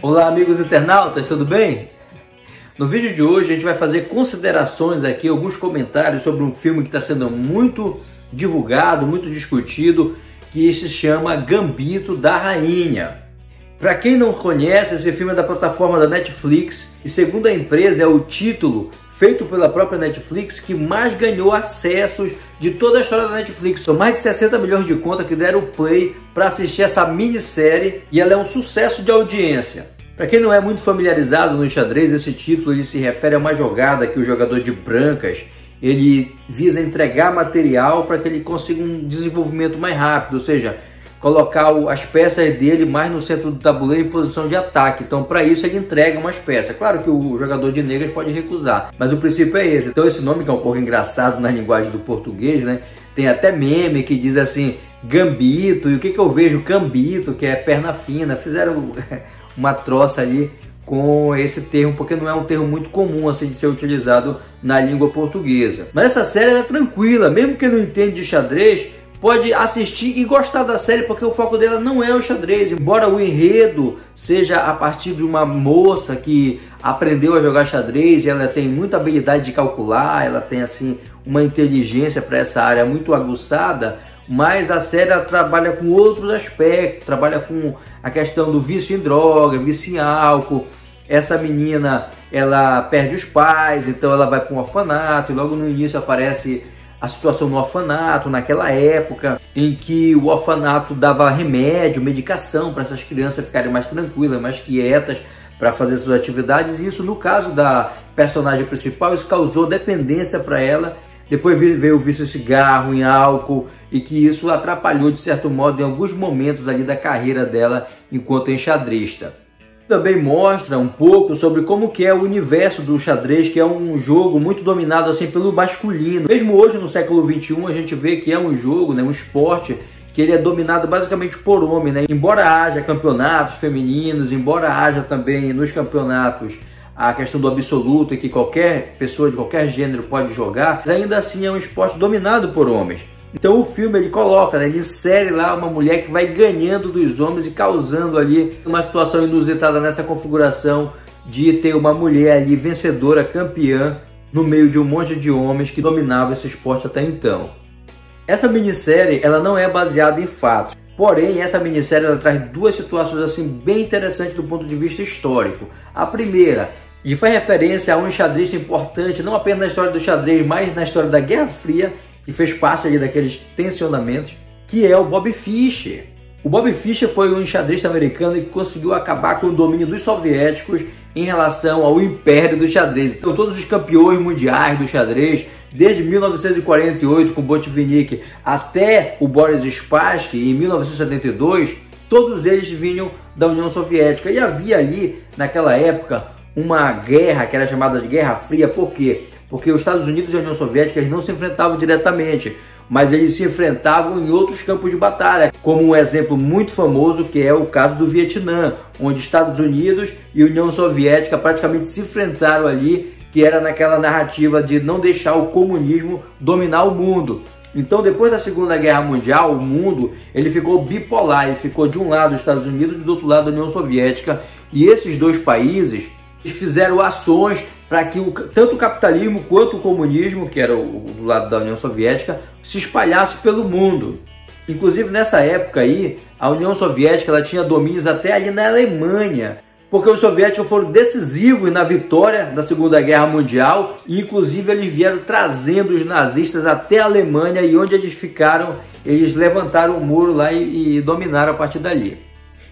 Olá amigos internautas, tudo bem? No vídeo de hoje a gente vai fazer considerações aqui, alguns comentários sobre um filme que está sendo muito divulgado, muito discutido, que se chama Gambito da Rainha. Para quem não conhece, esse filme é da plataforma da Netflix e segundo a empresa é o título feito pela própria Netflix que mais ganhou acessos de toda a história da Netflix. São mais de 60 milhões de contas que deram play para assistir essa minissérie e ela é um sucesso de audiência. Para quem não é muito familiarizado no xadrez, esse título ele se refere a uma jogada que o jogador de brancas ele visa entregar material para que ele consiga um desenvolvimento mais rápido, ou seja, colocar as peças dele mais no centro do tabuleiro em posição de ataque. Então, para isso, ele entrega umas peças. Claro que o jogador de negras pode recusar, mas o princípio é esse. Então, esse nome que é um pouco engraçado na linguagem do português, né? Tem até meme que diz assim, gambito, e o que, que eu vejo? Gambito, que é perna fina. Fizeram uma troça ali com esse termo, porque não é um termo muito comum assim de ser utilizado na língua portuguesa. Mas essa série é tranquila, mesmo que não entende de xadrez, pode assistir e gostar da série, porque o foco dela não é o xadrez. Embora o enredo seja a partir de uma moça que aprendeu a jogar xadrez, e ela tem muita habilidade de calcular, ela tem assim uma inteligência para essa área muito aguçada, mas a série trabalha com outros aspectos, trabalha com a questão do vício em droga, vício em álcool. Essa menina, ela perde os pais, então ela vai para um orfanato, e logo no início aparece a situação no orfanato, naquela época em que o orfanato dava remédio, medicação para essas crianças ficarem mais tranquilas, mais quietas para fazer suas atividades. E isso, no caso da personagem principal, isso causou dependência para ela. Depois veio o vício em cigarro, em álcool, e que isso atrapalhou, de certo modo, em alguns momentos ali da carreira dela enquanto enxadrista também mostra um pouco sobre como que é o universo do xadrez, que é um jogo muito dominado assim pelo masculino. Mesmo hoje no século 21 a gente vê que é um jogo, né, um esporte que ele é dominado basicamente por homem, né? Embora haja campeonatos femininos, embora haja também nos campeonatos a questão do absoluto e que qualquer pessoa de qualquer gênero pode jogar, ainda assim é um esporte dominado por homens. Então o filme ele coloca, né, ele insere lá uma mulher que vai ganhando dos homens e causando ali uma situação inusitada nessa configuração de ter uma mulher ali vencedora, campeã, no meio de um monte de homens que dominavam esse esporte até então. Essa minissérie ela não é baseada em fatos, porém essa minissérie ela traz duas situações assim bem interessantes do ponto de vista histórico. A primeira e faz referência a um xadrez importante, não apenas na história do xadrez, mas na história da Guerra Fria, que fez parte ali daqueles tensionamentos, que é o Bob Fischer. O Bob Fischer foi um enxadrista americano que conseguiu acabar com o domínio dos soviéticos em relação ao império do xadrez. Então todos os campeões mundiais do xadrez, desde 1948 com Botvinnik até o Boris Spassky em 1972, todos eles vinham da União Soviética. E havia ali, naquela época, uma guerra que era chamada de Guerra Fria, por quê? Porque os Estados Unidos e a União Soviética não se enfrentavam diretamente, mas eles se enfrentavam em outros campos de batalha, como um exemplo muito famoso que é o caso do Vietnã, onde Estados Unidos e União Soviética praticamente se enfrentaram ali, que era naquela narrativa de não deixar o comunismo dominar o mundo. Então, depois da Segunda Guerra Mundial, o mundo ele ficou bipolar, ele ficou de um lado os Estados Unidos e do outro lado a União Soviética, e esses dois países fizeram ações para que o, tanto o capitalismo quanto o comunismo, que era o, do lado da União Soviética, se espalhasse pelo mundo. Inclusive nessa época aí, a União Soviética ela tinha domínios até ali na Alemanha, porque os soviéticos foram decisivos na vitória da Segunda Guerra Mundial e inclusive eles vieram trazendo os nazistas até a Alemanha e onde eles ficaram, eles levantaram o muro lá e, e dominaram a partir dali.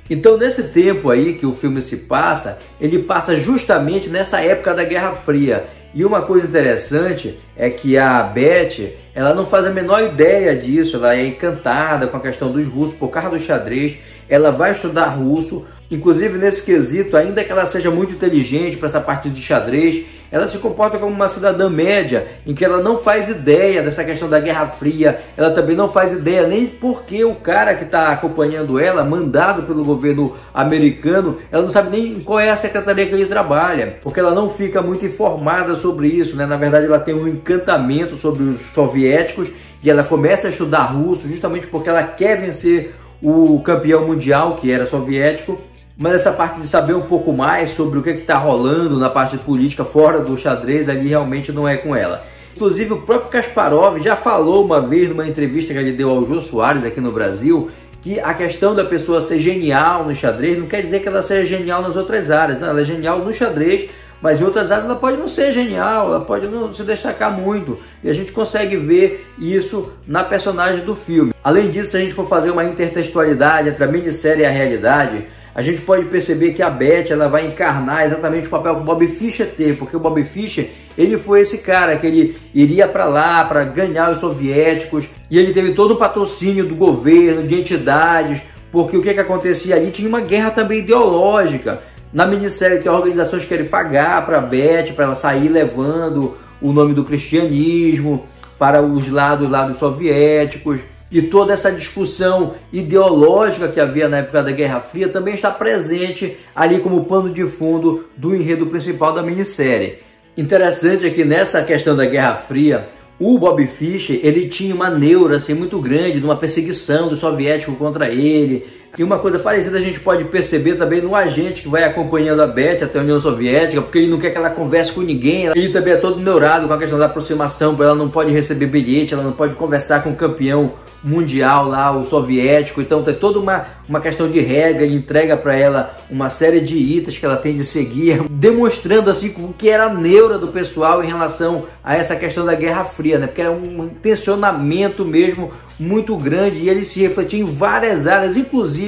Então, nesse tempo aí que o filme se passa, ele passa justamente nessa época da Guerra Fria. E uma coisa interessante é que a Beth, ela não faz a menor ideia disso, ela é encantada com a questão dos russos por causa do xadrez, ela vai estudar russo, Inclusive, nesse quesito, ainda que ela seja muito inteligente para essa parte de xadrez, ela se comporta como uma cidadã média, em que ela não faz ideia dessa questão da Guerra Fria, ela também não faz ideia nem porque o cara que está acompanhando ela, mandado pelo governo americano, ela não sabe nem qual é a secretaria que ele trabalha, porque ela não fica muito informada sobre isso, né? Na verdade, ela tem um encantamento sobre os soviéticos e ela começa a estudar russo justamente porque ela quer vencer o campeão mundial, que era soviético, mas essa parte de saber um pouco mais sobre o que está rolando na parte política fora do xadrez ali realmente não é com ela. Inclusive o próprio Kasparov já falou uma vez numa entrevista que ele deu ao Jô Soares aqui no Brasil que a questão da pessoa ser genial no xadrez não quer dizer que ela seja genial nas outras áreas, não, ela é genial no xadrez, mas em outras áreas ela pode não ser genial, ela pode não se destacar muito. E a gente consegue ver isso na personagem do filme. Além disso, se a gente for fazer uma intertextualidade entre a minissérie e a realidade, a gente pode perceber que a Beth ela vai encarnar exatamente o papel que o Bob Fischer teve, porque o Bob Fischer ele foi esse cara que ele iria para lá para ganhar os soviéticos e ele teve todo o patrocínio do governo, de entidades, porque o que, que acontecia ali tinha uma guerra também ideológica. Na minissérie tem organizações que querem pagar para a Beth para ela sair levando o nome do cristianismo para os lados, lados soviéticos e toda essa discussão ideológica que havia na época da Guerra Fria também está presente ali como pano de fundo do enredo principal da minissérie. Interessante é que nessa questão da Guerra Fria, o Bob Fischer ele tinha uma neura assim, muito grande de uma perseguição do soviético contra ele, e uma coisa parecida a gente pode perceber também no agente que vai acompanhando a Beth até a União Soviética, porque ele não quer que ela converse com ninguém. Ele também é todo neurado com a questão da aproximação, ela não pode receber bilhete, ela não pode conversar com o campeão mundial lá, o soviético. Então tem toda uma, uma questão de regra, ele entrega para ela uma série de itens que ela tem de seguir, demonstrando assim o que era a neura do pessoal em relação a essa questão da Guerra Fria, né? Porque era um tensionamento mesmo muito grande e ele se refletia em várias áreas, inclusive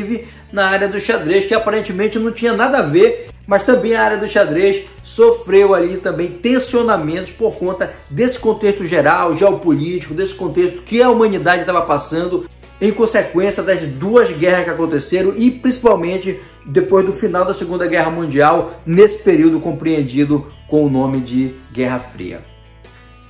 na área do xadrez, que aparentemente não tinha nada a ver, mas também a área do xadrez sofreu ali também tensionamentos por conta desse contexto geral, geopolítico, desse contexto que a humanidade estava passando em consequência das duas guerras que aconteceram e principalmente depois do final da Segunda Guerra Mundial, nesse período compreendido com o nome de Guerra Fria.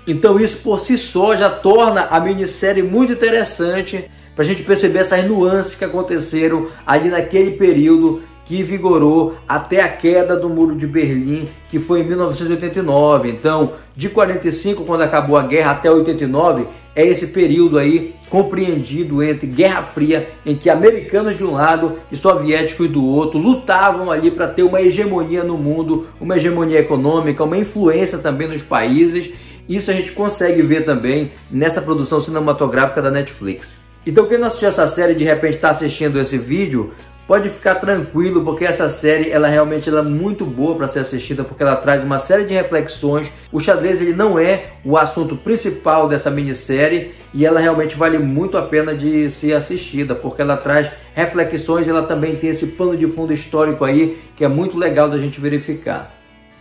Então isso por si só já torna a minissérie muito interessante para a gente perceber essas nuances que aconteceram ali naquele período que vigorou até a queda do Muro de Berlim, que foi em 1989. Então, de 45, quando acabou a guerra, até 89, é esse período aí compreendido entre Guerra Fria, em que americanos de um lado e soviéticos do outro lutavam ali para ter uma hegemonia no mundo, uma hegemonia econômica, uma influência também nos países isso a gente consegue ver também nessa produção cinematográfica da Netflix. Então quem não assistiu essa série de repente está assistindo esse vídeo, pode ficar tranquilo porque essa série ela realmente ela é muito boa para ser assistida porque ela traz uma série de reflexões. O xadrez ele não é o assunto principal dessa minissérie e ela realmente vale muito a pena de ser assistida porque ela traz reflexões, ela também tem esse pano de fundo histórico aí que é muito legal da gente verificar.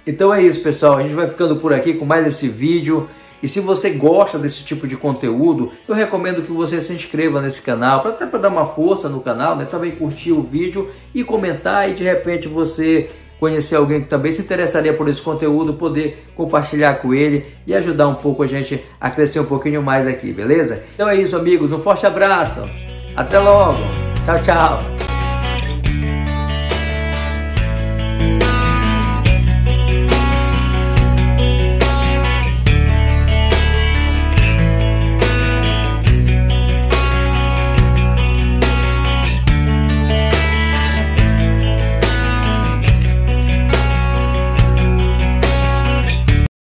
Então é isso, pessoal. A gente vai ficando por aqui com mais esse vídeo. E se você gosta desse tipo de conteúdo, eu recomendo que você se inscreva nesse canal, até para dar uma força no canal, né? também curtir o vídeo e comentar e de repente você conhecer alguém que também se interessaria por esse conteúdo, poder compartilhar com ele e ajudar um pouco a gente a crescer um pouquinho mais aqui, beleza? Então é isso, amigos. Um forte abraço. Até logo. Tchau, tchau.